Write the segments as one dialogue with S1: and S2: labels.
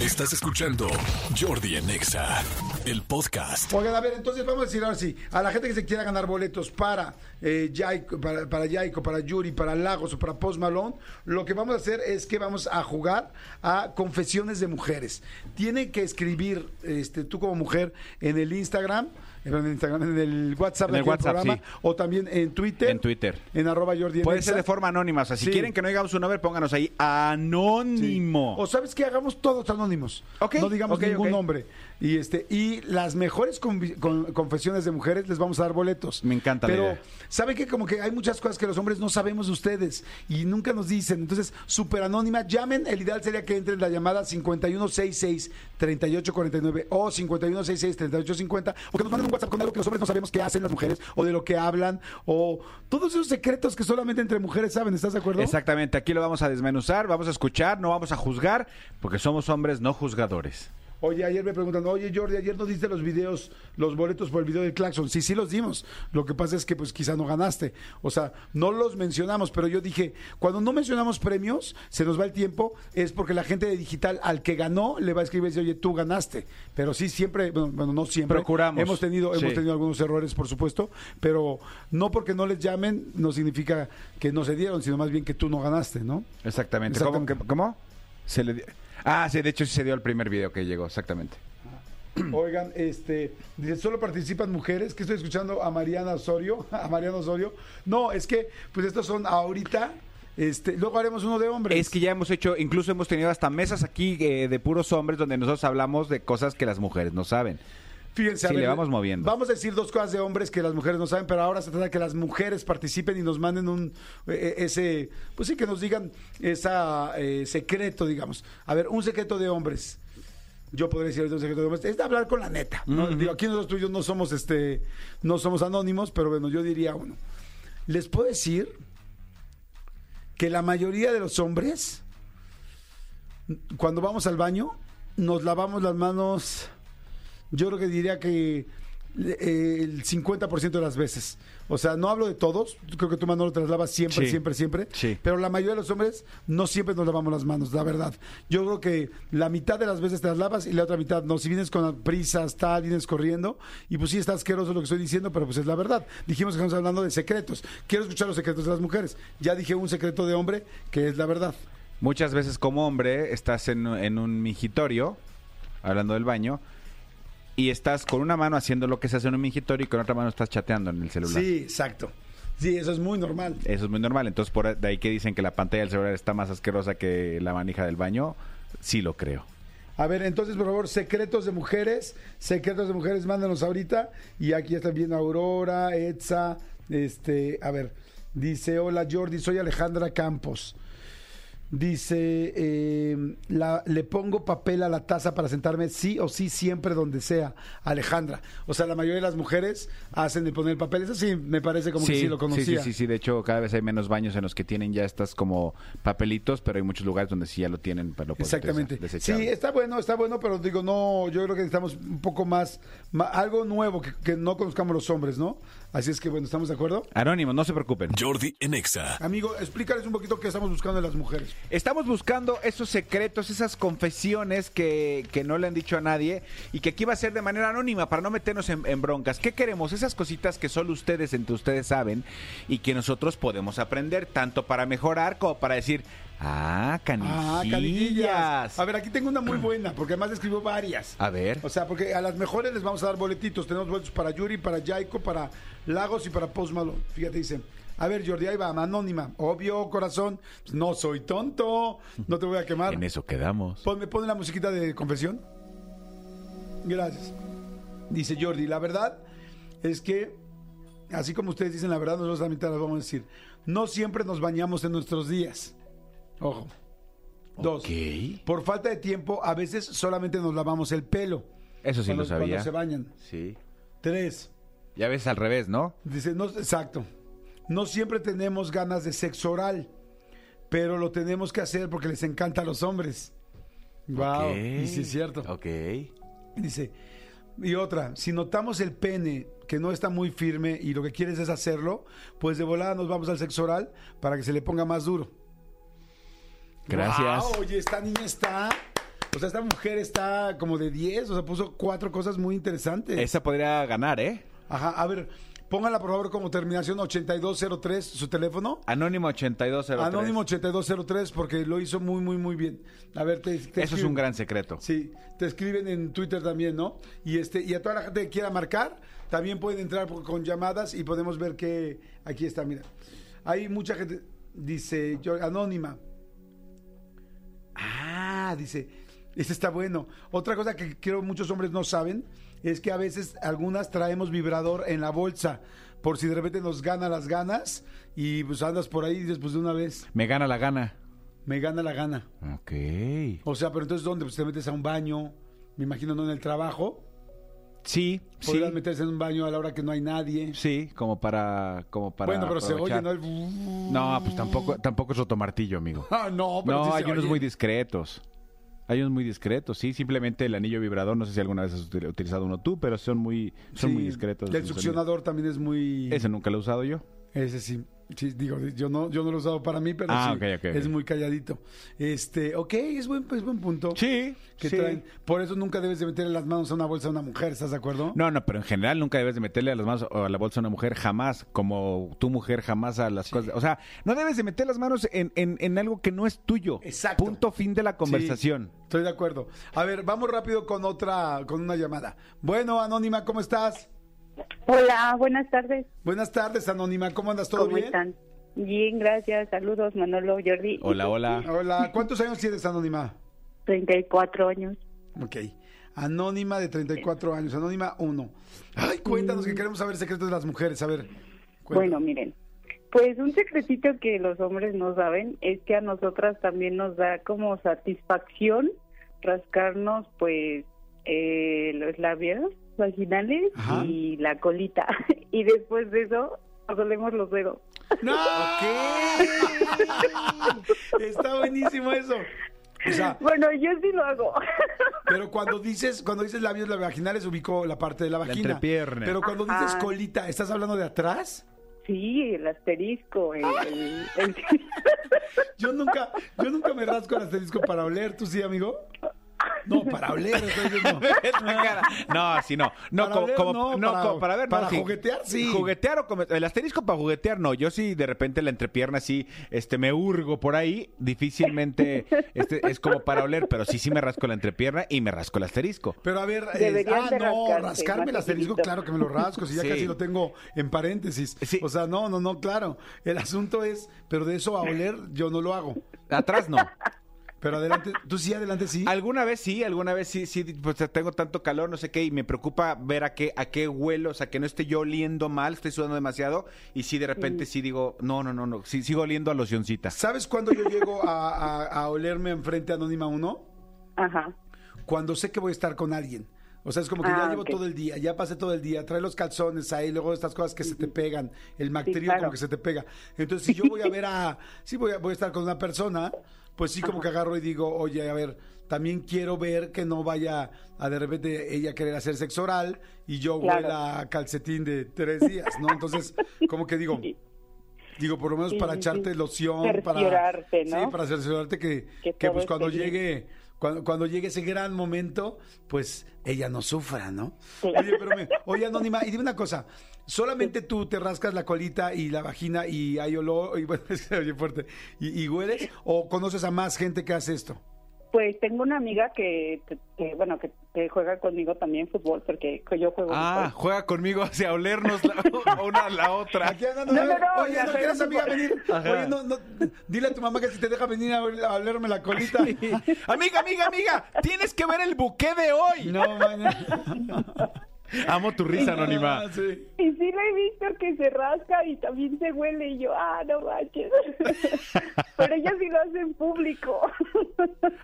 S1: Estás escuchando Jordi en Exa, el podcast.
S2: Oigan, a ver, entonces vamos a decir ahora sí, a la gente que se quiera ganar boletos para eh, para, para para Yuri, para Lagos o para Post Malone, lo que vamos a hacer es que vamos a jugar a confesiones de mujeres. Tienen que escribir, este, tú como mujer, en el Instagram, en el, Instagram, en el WhatsApp
S3: En el WhatsApp,
S2: programa,
S3: sí.
S2: o también en Twitter.
S3: En Twitter.
S2: En arroba Jordi
S3: Puede ser de forma anónima. O sea, si
S2: Sí.
S3: quieren que no digamos su nombre, pónganos ahí anónimo.
S2: O sabes que hagamos todos anónimos. No digamos
S3: ok,
S2: ningún
S3: ok.
S2: nombre. Y este y las mejores con- confesiones de mujeres les vamos a dar boletos.
S3: Me encanta la
S2: Pero
S3: idea.
S2: saben que como que hay muchas cosas que los hombres no sabemos de ustedes y nunca nos dicen. Entonces, súper anónima, llamen. El ideal sería que entren la llamada 5166-3849 o 5166-3850 o que nos manden un WhatsApp con algo que los hombres no sabemos qué hacen las mujeres o de lo que hablan o todos esos secretos que solamente entre mujeres saben. ¿Estás de acuerdo?
S3: Exactamente, aquí lo vamos a desmenuzar, vamos a escuchar, no vamos a juzgar, porque somos hombres no juzgadores.
S2: Oye, ayer me preguntan, oye Jordi, ayer no diste los videos, los boletos por el video del Claxon. Sí, sí los dimos. Lo que pasa es que pues quizá no ganaste. O sea, no los mencionamos, pero yo dije, cuando no mencionamos premios, se nos va el tiempo, es porque la gente de digital al que ganó le va a escribir y decir, oye, tú ganaste. Pero sí, siempre, bueno, bueno, no siempre.
S3: Procuramos.
S2: Hemos tenido, hemos tenido algunos errores, por supuesto, pero no porque no les llamen, no significa que no se dieron, sino más bien que tú no ganaste, ¿no?
S3: Exactamente.
S2: Exactamente.
S3: ¿Cómo? ¿Cómo? Se le Ah, sí, de hecho sí se dio el primer video que llegó, exactamente.
S2: Oigan, este, dice, solo participan mujeres, que estoy escuchando a Mariana Osorio, a Mariana Osorio. No, es que, pues estos son ahorita, este, luego haremos uno de hombres.
S3: Es que ya hemos hecho, incluso hemos tenido hasta mesas aquí eh, de puros hombres donde nosotros hablamos de cosas que las mujeres no saben.
S2: Fíjense, a
S3: sí, le vamos moviendo.
S2: Vamos a decir dos cosas de hombres que las mujeres no saben, pero ahora se trata de que las mujeres participen y nos manden un eh, ese, pues sí que nos digan esa eh, secreto, digamos. A ver, un secreto de hombres. Yo podría decir un secreto de hombres, es de hablar con la neta. ¿no? Digo, aquí nosotros tú y yo no somos este, no somos anónimos, pero bueno, yo diría uno. Les puedo decir que la mayoría de los hombres, cuando vamos al baño, nos lavamos las manos yo creo que diría que eh, el 50% de las veces. O sea, no hablo de todos, creo que tú Manolo te las lavas siempre,
S3: Sí.
S2: siempre, siempre.
S3: Sí.
S2: Pero la mayoría de los hombres no siempre nos lavamos las manos, la verdad. Yo creo que la mitad de las veces te las lavas y la otra mitad no. Si vienes con prisas, tal, vienes corriendo, y pues sí está asqueroso lo que estoy diciendo, pero pues es la verdad. Dijimos que estamos hablando de secretos. Quiero escuchar los secretos de las mujeres. Ya dije un secreto de hombre que es la verdad.
S3: Muchas veces como hombre estás en, en un mingitorio, hablando del baño, y estás con una mano haciendo lo que se hace en un mingitorio y con otra mano estás chateando en el celular.
S2: Sí, exacto. Sí, eso es muy normal.
S3: Eso es muy normal. Entonces, por de ahí que dicen que la pantalla del celular está más asquerosa que la manija del baño, sí lo creo.
S2: A ver, entonces, por favor, secretos de mujeres, secretos de mujeres, mándanos ahorita. Y aquí ya están viendo Aurora, Etza, este, a ver, dice, hola Jordi, soy Alejandra Campos. Dice, eh, la- le pongo papel a la taza para sentarme sí o sí siempre donde sea. Alejandra. O sea, la mayoría de las mujeres hacen de poner papel. Eso sí, me parece como que sí lo conocía.
S3: Sí, sí, sí, sí. De hecho, cada vez hay menos baños en los que tienen ya estas como papelitos, pero hay muchos lugares donde sí ya lo tienen. Pero por
S2: Exactamente. Sí, está bueno, está bueno, pero digo, no, yo creo que necesitamos un poco más, algo nuevo que, que no conozcamos los hombres, ¿no? Así es que, bueno, ¿estamos de acuerdo?
S3: Anónimos, no se preocupen.
S1: Jordi en Exa.
S2: Amigo, explícales un poquito qué estamos buscando en las mujeres.
S3: Estamos buscando esos secretos, esas confesiones que, que no le han dicho a nadie y que aquí va a ser de manera anónima para no meternos en, en broncas. ¿Qué queremos? Esas cositas que solo ustedes entre ustedes saben y que nosotros podemos aprender tanto para mejorar como para decir, ah,
S2: Ah,
S3: canijillas.
S2: canillas. A ver, aquí tengo una muy buena, porque además escribió varias.
S3: A ver.
S2: O sea, porque a las mejores les vamos a dar boletitos. Tenemos boletos para Yuri, para Yaiko, para Lagos y para Post Malone. Fíjate, dice. A ver, Jordi, ahí va, anónima. Obvio, corazón. Pues no soy tonto. No te voy a quemar.
S3: En eso quedamos.
S2: Ponme, ponme la musiquita de confesión. Gracias. Dice Jordi, la verdad es que, así como ustedes dicen la verdad, nosotros también te la vamos a decir. No siempre nos bañamos en nuestros días. Ojo. Dos.
S3: Ok.
S2: Por falta de tiempo, a veces solamente nos lavamos el pelo.
S3: Eso sí
S2: cuando-
S3: lo sabía.
S2: Cuando se bañan.
S3: Sí.
S2: Tres.
S3: Ya ves al revés, ¿no?
S2: Dice, no, exacto. No siempre tenemos ganas de sexo oral, pero lo tenemos que hacer porque les encanta a los hombres. Wow. Y sí es cierto.
S3: Ok.
S2: Dice, y otra, si notamos el pene que no está muy firme y lo que quieres es hacerlo, pues de volada nos vamos al sexo oral para que se le ponga más duro.
S3: Gracias.
S2: Guau, oye, esta niña está O sea, esta mujer está como de 10, o sea, puso cuatro cosas muy interesantes.
S3: Esa podría ganar, ¿eh?
S2: Ajá, a ver, póngala por favor como terminación 8203, su teléfono.
S3: Anónimo 8203.
S2: Anónimo 8203, porque lo hizo muy, muy, muy bien. A ver, te, te
S3: Eso es un gran secreto.
S2: Sí, te escriben en Twitter también, ¿no? Y este y a toda la gente que quiera marcar, también pueden entrar por- con llamadas y podemos ver que aquí está, mira. Hay mucha gente, dice yo, anónima. Ah, dice, este está bueno. Otra cosa que creo muchos hombres no saben es que a veces algunas traemos vibrador en la bolsa por si de repente nos gana las ganas y pues andas por ahí después de una vez
S3: Me gana la gana.
S2: me gana la gana.
S3: Ok.
S2: O sea, pero entonces ¿dónde? Pues te metes a un baño, me imagino no en el trabajo.
S3: Sí, sí.
S2: Podrías meterse en un baño a la hora que no hay nadie.
S3: Sí, como para, como para
S2: bueno, pero se oye. ¿no? El...
S3: No, pues tampoco, tampoco es rotomartillo, amigo.
S2: Ah, no, pero
S3: No,
S2: sí
S3: hay
S2: se
S3: unos
S2: oye.
S3: muy discretos. Hay unos muy discretos, sí. Simplemente el anillo vibrador, no sé si alguna vez has util- utilizado uno tú, pero son muy, son
S2: Sí,
S3: muy discretos.
S2: El succionador también es muy...
S3: Ese nunca lo he usado yo.
S2: Ese sí. Sí, digo, yo no, yo no lo he usado para mí, pero
S3: Ah,
S2: sí, es muy calladito. Este, ok, es buen, es buen punto.
S3: Sí,
S2: Que
S3: sí.
S2: traen. Por eso nunca debes de meterle las manos a una bolsa a una mujer, ¿estás de acuerdo?
S3: No, no, pero en general nunca debes de meterle a las manos a la bolsa a una mujer jamás, como tu mujer jamás a las cosas. O sea, no debes de meter las manos en, en- en algo que no es tuyo.
S2: Exacto.
S3: Punto fin de la conversación.
S2: Estoy de acuerdo. A ver, vamos rápido con otra, con una llamada. Bueno, Anónima, ¿cómo estás?
S4: Hola, buenas tardes.
S2: Buenas tardes, Anónima, ¿cómo andas? ¿Todo
S4: ¿Cómo
S2: bien?
S4: están? Bien, gracias. Saludos, Manolo, Jordi.
S3: Hola, hola.
S2: Hola, ¿cuántos años tienes, Anónima?
S4: 34 años.
S2: Ok. Anónima de 34 años, Anónima 1. Ay, cuéntanos
S4: Mm.
S2: que queremos saber secretos de las mujeres. A ver.
S4: Bueno, miren. Pues un secretito que los hombres no saben es que a nosotras también nos da como satisfacción rascarnos pues eh, los labios vaginales
S2: Ajá.
S4: y la colita. y después de eso nos olemos los dedos.
S2: ¡No! Está buenísimo eso. O sea,
S4: Bueno, yo sí lo hago.
S2: pero cuando dices, cuando dices labios vaginales, ubico la parte de la vagina.
S3: entrepierna.
S2: Pero cuando
S4: Ajá.
S2: dices colita, ¿estás hablando de atrás?
S4: sí, el asterisco, el- el- el...
S2: Yo nunca, yo nunca me rasco el asterisco para oler, ¿tú sí, amigo? No, para oler.
S3: No, así no. No,
S2: Para
S3: como,
S2: oler,
S3: como-
S2: no,
S3: no,
S2: para-
S3: como para ver, no,
S2: para
S3: sí.
S2: juguetear, sí.
S3: Juguetear o come- el asterisco para juguetear, no. Yo sí, de repente la entrepierna sí, este, me hurgo por ahí. Difícilmente, este, es como para oler, pero sí, sí me rasco la entrepierna y me rasco el asterisco.
S2: Pero a ver, es-
S4: Deberían
S2: ah,
S4: de
S2: no,
S4: rascarse,
S2: rascarme el
S4: más
S2: asterisco,
S4: seguidito.
S2: claro que me lo rasco, si ya
S3: Sí.
S2: casi lo tengo en paréntesis.
S3: Sí.
S2: O sea, no, no, no, claro. El asunto es, pero de eso a oler yo no lo hago.
S3: Atrás no.
S2: Pero adelante, tú sí, adelante sí.
S3: Alguna vez sí, alguna vez sí, sí, pues tengo tanto calor, no sé qué, y me preocupa ver a qué, a qué huelo, o sea, que no esté yo oliendo mal, estoy sudando demasiado, y sí, de repente sí digo, no, no, no, no, sí, sigo oliendo a locioncita.
S2: ¿Sabes cuándo yo llego a, a- a olerme enfrente a Anónima 1?
S4: Ajá.
S2: Cuando sé que voy a estar con alguien. O sea, es como que ya
S4: Ah,
S2: llevo todo el día, ya pasé todo el día, trae los calzones ahí, luego estas cosas que se te pegan, el bacterio
S4: claro.
S2: como que se te pega. Entonces, si yo voy a ver a, sí voy a, voy a estar con una persona, pues sí como que agarro y digo, oye, a ver, también quiero ver que no vaya a de repente ella querer hacer sexo oral y yo
S4: Claro.
S2: huela a calcetín de tres días, ¿no? Entonces, como que digo, digo, por lo menos
S4: Sí,
S2: para
S4: sí,
S2: echarte
S4: sí.
S2: loción, para
S4: ¿no?
S2: Sí, para cerciorarte que,
S4: Que
S2: que pues cuando
S4: bien.
S2: Cuando, cuando llegue ese gran momento, pues ella no sufra, ¿no? Oye, pero me- oye, Anónima, y dime una cosa, ¿solamente tú te rascas la colita y la vagina y hay olor, y bueno, es que oye fuerte, y, y hueles, o conoces a más gente que hace esto?
S4: Pues tengo una amiga que, que, bueno, que, que juega conmigo también fútbol, porque yo juego
S3: Ah,
S4: fútbol.
S3: juega conmigo hacia olernos la, una a la otra.
S2: Aquí
S4: No, no, no,
S2: oye, ¿no quieres amiga venir? Oye, no, no, dile a tu mamá que si te deja venir a, a olerme la colita.
S3: amiga, amiga, amiga, tienes que ver el buque de hoy.
S2: No, man.
S3: Amo tu risa anónima.
S2: Ah, sí.
S4: Y sí lo he visto que se rasca y también se huele y yo, ah, no manches. Pero ella sí lo hace en público.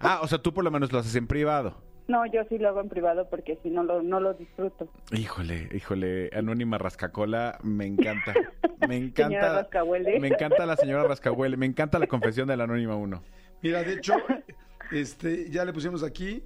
S3: Ah, o sea, tú por lo menos lo haces en privado.
S4: No, yo sí lo hago en privado porque si no lo, no lo disfruto.
S3: Híjole, híjole, Anónima Rascacola, me encanta. Me encanta. Me encanta la señora Rascahuele, me encanta la confesión de la Anónima 1.
S2: Mira, de hecho, este, ya le pusimos aquí.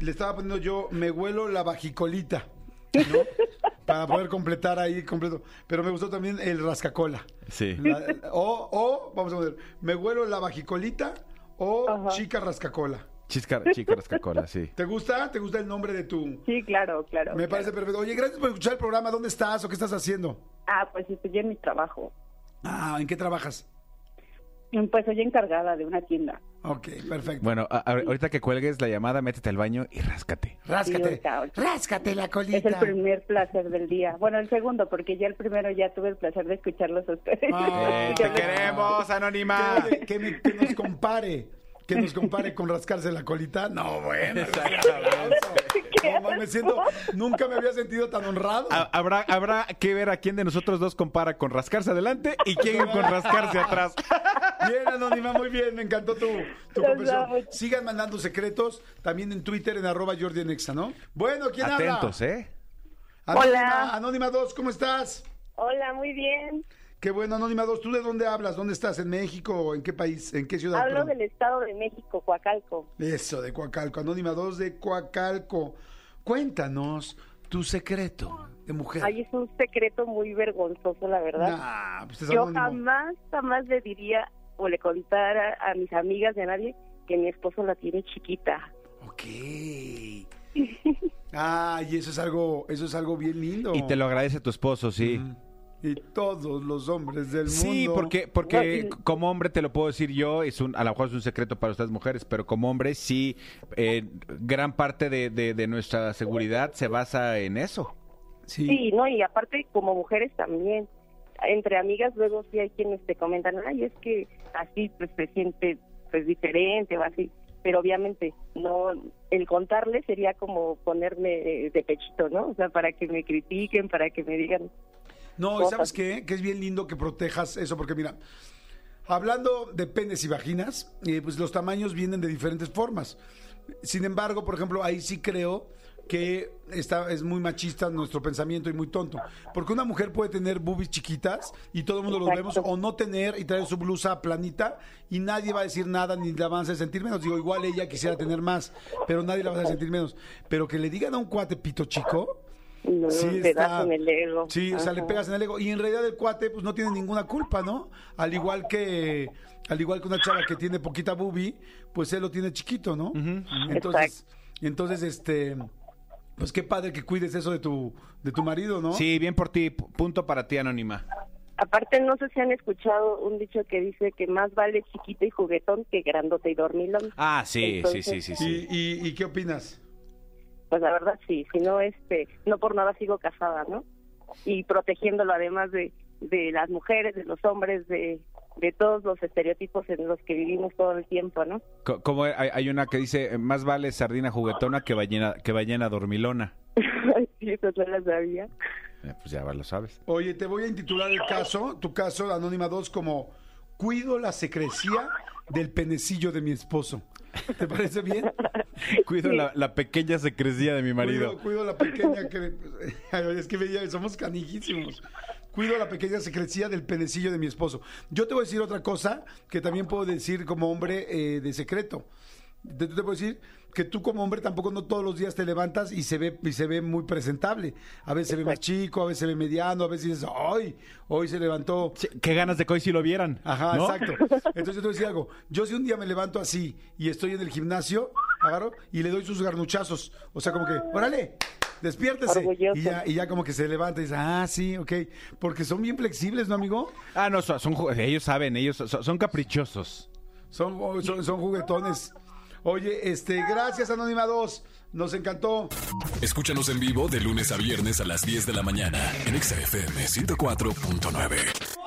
S2: Le estaba poniendo yo, me huelo la vajicolita, ¿no? Para poder completar ahí completo. Pero me gustó también el rascacola.
S3: Sí.
S2: La- o, o, vamos a ver, me huelo la vajicolita o
S4: Ajá.
S2: chica rascacola.
S3: Chisca, chica rascacola, sí.
S2: ¿Te gusta? ¿Te gusta el nombre de tu...?
S4: Sí, claro, claro.
S2: Me
S4: claro.
S2: parece perfecto. Oye, gracias por escuchar el programa. ¿Dónde estás o qué estás haciendo?
S4: Ah, pues estoy en mi trabajo.
S2: Ah, ¿en qué trabajas?
S4: Pues soy encargada de una tienda.
S2: Ok, perfecto.
S3: Bueno, a- a- ahorita que cuelgues la llamada, métete al baño y ráscate.
S2: Ráscate,
S4: ahorita.
S2: ráscate la colita.
S4: Es el primer placer del día. Bueno, el segundo, porque ya el primero ya tuve el placer de escucharlos a ustedes.
S2: Ah,
S3: Eh, te
S4: me-
S3: queremos, Anónima.
S2: Que, que me- que nos compare. Que nos compare con rascarse la colita. No, bueno. No, me siento, nunca me había sentido tan honrado.
S3: Ha- Habrá, habrá que ver a quién de nosotros dos compara con rascarse adelante y quién con rascarse atrás.
S2: Bien, Anónima, muy bien, me encantó tu, tu confesión. Sigan mandando secretos, también en Twitter, en arroba Jordi en Exa, ¿no? Bueno, ¿quién habla?
S3: Atentos, ¿eh?
S2: Anónima,
S4: Hola.
S2: Anónima 2, ¿cómo estás?
S4: Hola, muy bien.
S2: Qué bueno, Anónima 2, ¿tú de dónde hablas? ¿Dónde estás? ¿En México o en qué país? ¿En qué ciudad?
S4: Hablo
S2: Perdón.
S4: del Estado de México, Coacalco.
S2: Eso, de Coacalco. Anónima 2 de Coacalco. Cuéntanos tu secreto de mujer.
S4: Ay, es un secreto muy vergonzoso, la verdad.
S2: Nah, pues es
S4: Yo
S2: anónimo.
S4: jamás, jamás le diría o le contara a mis amigas de nadie que mi esposo la tiene chiquita.
S2: Ok. Ah, y eso es algo, eso es algo bien lindo.
S3: Y te lo agradece tu esposo, sí.
S2: Y todos los hombres del mundo.
S3: Sí, porque, porque como hombre te lo puedo decir yo, es un, a lo mejor es un secreto para ustedes mujeres, pero como hombre sí, eh, gran parte de, de- de nuestra seguridad se basa en eso.
S2: Sí.
S4: Sí, no, y aparte como mujeres también. Entre amigas luego sí hay quienes te comentan, ay, es que así pues se siente pues diferente o así. Pero obviamente no, el contarle sería como ponerme de pechito, ¿no? O sea, para que me critiquen, para que me digan,
S2: No, ¿y
S4: cosas.
S2: ¿sabes qué? Que es bien lindo que protejas eso, porque mira, hablando de penes y vaginas, eh, pues los tamaños vienen de diferentes formas. Sin embargo, por ejemplo, ahí sí creo que está, es muy machista nuestro pensamiento y muy tonto. Porque una mujer puede tener boobies chiquitas y todo el mundo los
S4: Exacto.
S2: vemos, o no tener y traer su blusa planita y nadie va a decir nada ni la van a hacer sentir menos. Digo, igual ella quisiera tener más, pero nadie la va a hacer sentir menos. Pero que le digan a un cuate pito chico,
S4: no,
S2: Sí, está-
S4: das en el ego.
S2: Sí, o sea, le pegas en el ego. Y en realidad el cuate, pues no tiene ninguna culpa, ¿no? Al igual que, al igual que una chava que tiene poquita boobie, pues él lo tiene chiquito, ¿no? Entonces, entonces, este, pues qué padre que cuides eso de tu, de tu marido, ¿no?
S3: Sí, bien por ti, punto para ti, Anónima.
S4: Aparte, no sé si han escuchado un dicho que dice que más vale chiquito y juguetón que grandote y dormilón.
S3: Ah, sí, sí, sí, sí,
S2: ¿Y,
S3: sí.
S2: y, y qué opinas?
S4: Pues la verdad sí, si no, este, no por nada sigo casada, ¿no? Y protegiéndolo además de, de las mujeres, de los hombres, de, de todos los estereotipos en los que vivimos todo el tiempo, ¿no?
S3: Co- Como hay, una que dice, más vale sardina juguetona que ballena, que ballena dormilona.
S4: sí, eso no lo sabía.
S3: Eh, pues ya lo sabes.
S2: Oye, te voy a intitular el caso, tu caso, Anónima 2, como Cuido la secrecía del penecillo de mi esposo. ¿Te parece bien?
S3: Cuido la, la pequeña secrecía de mi marido.
S2: Cuido, cuido la pequeña que... Es que veía, somos canijísimos. Cuido la pequeña secrecía del penecillo de mi esposo. Yo te voy a decir otra cosa que también puedo decir como hombre eh, de secreto. Te, te puedo decir que tú como hombre tampoco no todos los días te levantas y se ve y se ve muy presentable. A veces se ve más chico, a veces se ve mediano, a veces dices, ¡ay! Hoy se levantó
S3: Sí, Qué ganas de que hoy sí lo vieran.
S2: Ajá,
S3: ¿no?
S2: exacto. Entonces yo te voy a decir algo. Yo si un día me levanto así y estoy en el gimnasio, agarro y le doy sus garnuchazos. O sea, como que, órale, despiértese. Y ya, y ya como que se levanta y dice, ah, sí, ok. Porque son bien flexibles, ¿no, amigo?
S3: Ah, no, son, son ellos saben, ellos son, son caprichosos.
S2: Son, son, son juguetones. Oye, este, gracias, Anónima 2. Nos encantó.
S1: Escúchanos en vivo de lunes a viernes a las 10 de la mañana en Exa FM 104.9.